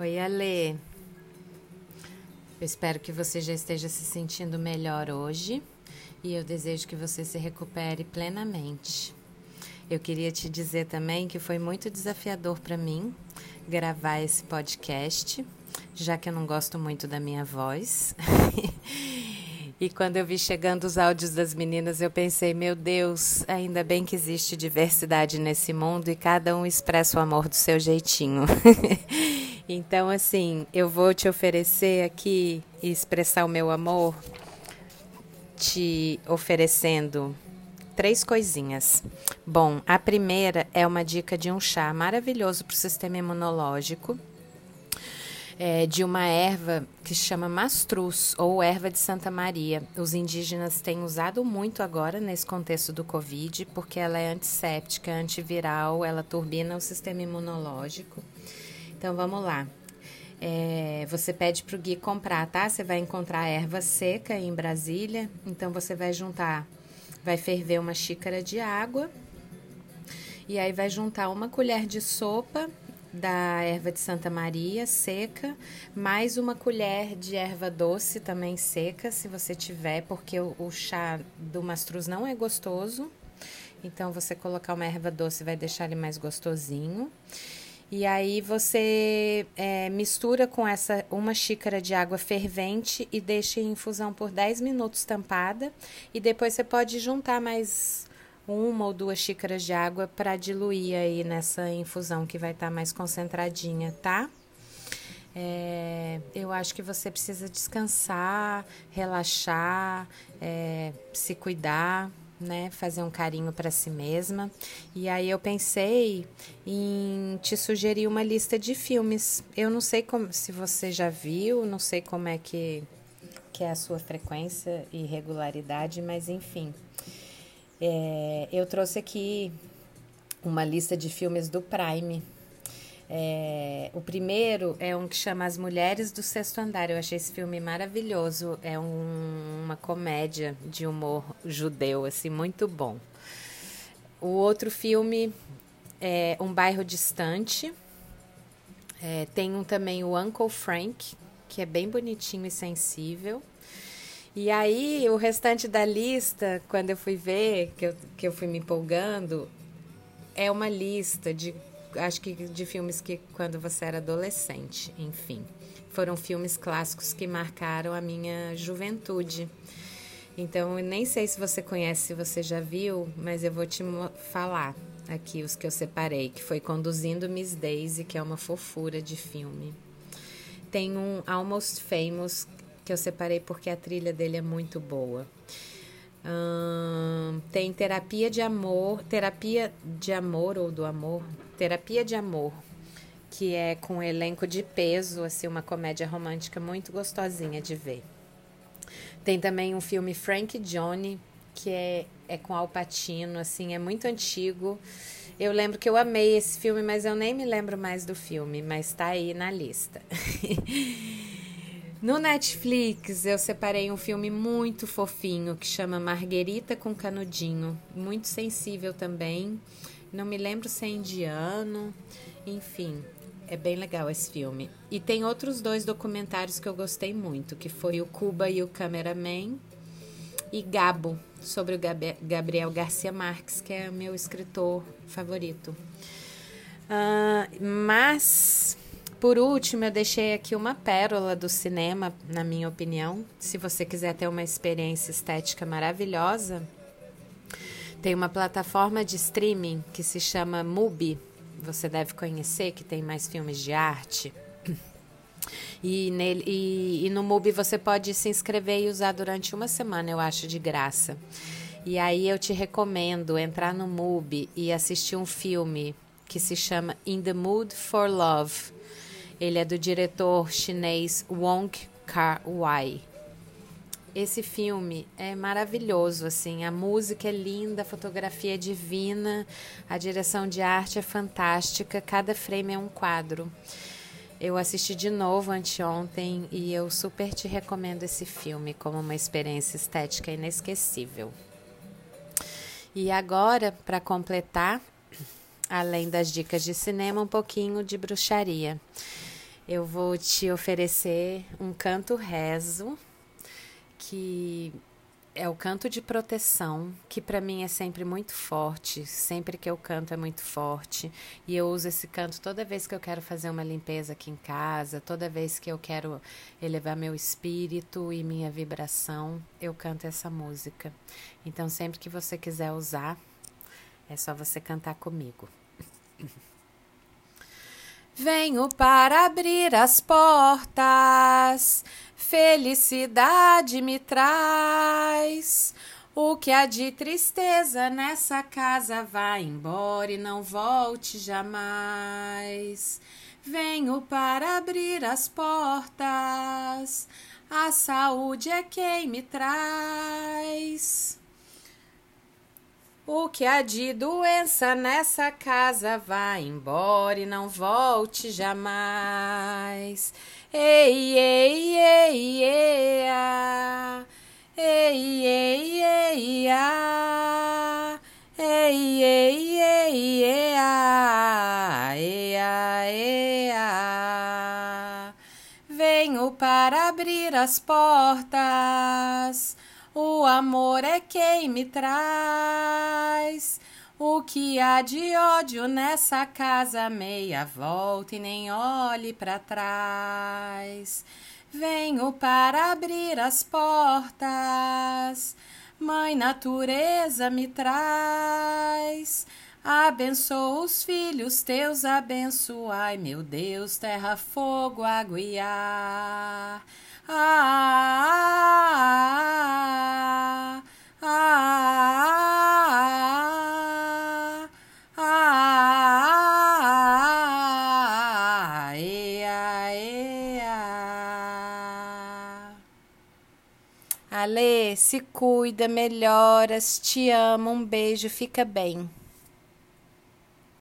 Oi, Ale. Eu espero que você já esteja se sentindo melhor hoje e eu desejo que você se recupere plenamente. Eu queria te dizer também que foi muito desafiador para mim gravar esse podcast, já que eu não gosto muito da minha voz. e quando eu vi chegando os áudios das meninas, eu pensei, meu Deus, ainda bem que existe diversidade nesse mundo e cada um expressa o amor do seu jeitinho. Então, assim, eu vou te oferecer aqui e expressar o meu amor te oferecendo três coisinhas. Bom, a primeira é uma dica de um chá maravilhoso para o sistema imunológico. É, de uma erva que se chama mastruz ou erva de Santa Maria. Os indígenas têm usado muito agora nesse contexto do Covid, porque ela é antisséptica, antiviral, ela turbina o sistema imunológico. Então vamos lá. É, você pede para o Gui comprar, tá? Você vai encontrar erva seca em Brasília. Então você vai juntar, vai ferver uma xícara de água e aí vai juntar uma colher de sopa da erva de Santa Maria seca, mais uma colher de erva doce também seca, se você tiver, porque o, o chá do mastruz não é gostoso. Então você colocar uma erva doce vai deixar ele mais gostosinho. E aí você é, mistura com essa uma xícara de água fervente e deixa em infusão por 10 minutos tampada. E depois você pode juntar mais uma ou duas xícaras de água para diluir aí nessa infusão que vai estar tá mais concentradinha, tá? É, eu acho que você precisa descansar, relaxar, é, se cuidar né, fazer um carinho para si mesma. E aí eu pensei em te sugerir uma lista de filmes. Eu não sei como, se você já viu, não sei como é que, que é a sua frequência e regularidade, mas enfim. É, eu trouxe aqui uma lista de filmes do Prime é, o primeiro é um que chama As Mulheres do Sexto Andar. Eu achei esse filme maravilhoso. É um, uma comédia de humor judeu, assim, muito bom. O outro filme é Um Bairro Distante. É, tem um também o Uncle Frank, que é bem bonitinho e sensível. E aí, o restante da lista, quando eu fui ver, que eu, que eu fui me empolgando, é uma lista de acho que de filmes que quando você era adolescente, enfim. Foram filmes clássicos que marcaram a minha juventude. Então, eu nem sei se você conhece, se você já viu, mas eu vou te falar aqui os que eu separei, que foi Conduzindo Miss Daisy, que é uma fofura de filme. Tem um Almost Famous que eu separei porque a trilha dele é muito boa. Hum, tem terapia de amor, terapia de amor ou do amor, terapia de amor, que é com um elenco de peso, assim, uma comédia romântica muito gostosinha de ver. Tem também um filme Frank Johnny, que é, é com Al Pacino, assim, é muito antigo. Eu lembro que eu amei esse filme, mas eu nem me lembro mais do filme, mas tá aí na lista. No Netflix, eu separei um filme muito fofinho que chama Marguerita com Canudinho, muito sensível também. Não me lembro se é indiano, enfim, é bem legal esse filme. E tem outros dois documentários que eu gostei muito, que foi o Cuba e o Cameraman e Gabo, sobre o Gabriel Garcia Marques, que é meu escritor favorito. Uh, mas por último, eu deixei aqui uma pérola do cinema, na minha opinião. Se você quiser ter uma experiência estética maravilhosa, tem uma plataforma de streaming que se chama Mubi. Você deve conhecer, que tem mais filmes de arte. E, nele, e, e no Mubi você pode se inscrever e usar durante uma semana, eu acho, de graça. E aí eu te recomendo entrar no Mubi e assistir um filme que se chama In the Mood for Love ele é do diretor chinês Wong Kar-wai. Esse filme é maravilhoso, assim, a música é linda, a fotografia é divina, a direção de arte é fantástica, cada frame é um quadro. Eu assisti de novo anteontem e eu super te recomendo esse filme como uma experiência estética inesquecível. E agora, para completar, além das dicas de cinema, um pouquinho de bruxaria. eu vou te oferecer um canto rezo que é o canto de proteção, que para mim é sempre muito forte, sempre que eu canto é muito forte, e eu uso esse canto toda vez que eu quero fazer uma limpeza aqui em casa, toda vez que eu quero elevar meu espírito e minha vibração, eu canto essa música. Então, sempre que você quiser usar, é só você cantar comigo. Venho para abrir as portas, felicidade me traz. O que há de tristeza nessa casa vai embora e não volte jamais. Venho para abrir as portas, a saúde é quem me traz. O que há de doença nessa casa vai embora e não volte jamais. Ei, ei, ei, ei, ah. ei, ei, ei, ah. ei, ei, ei, ei, ah. ei, ah, ei, ah. Venho para abrir as portas o amor é quem me traz. O que há de ódio nessa casa, meia volta e nem olhe para trás. Venho para abrir as portas, Mãe Natureza me traz. Abençoa os filhos teus, abençoai, meu Deus, terra, fogo, água e ar. Ah, ah, ah, ah, Ale, se cuida, melhoras, te amo, um beijo, fica bem.